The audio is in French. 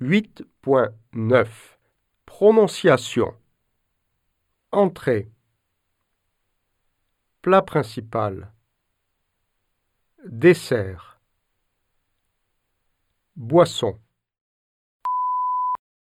8.9 Prononciation. Entrée. Plat principal. Dessert. Boisson.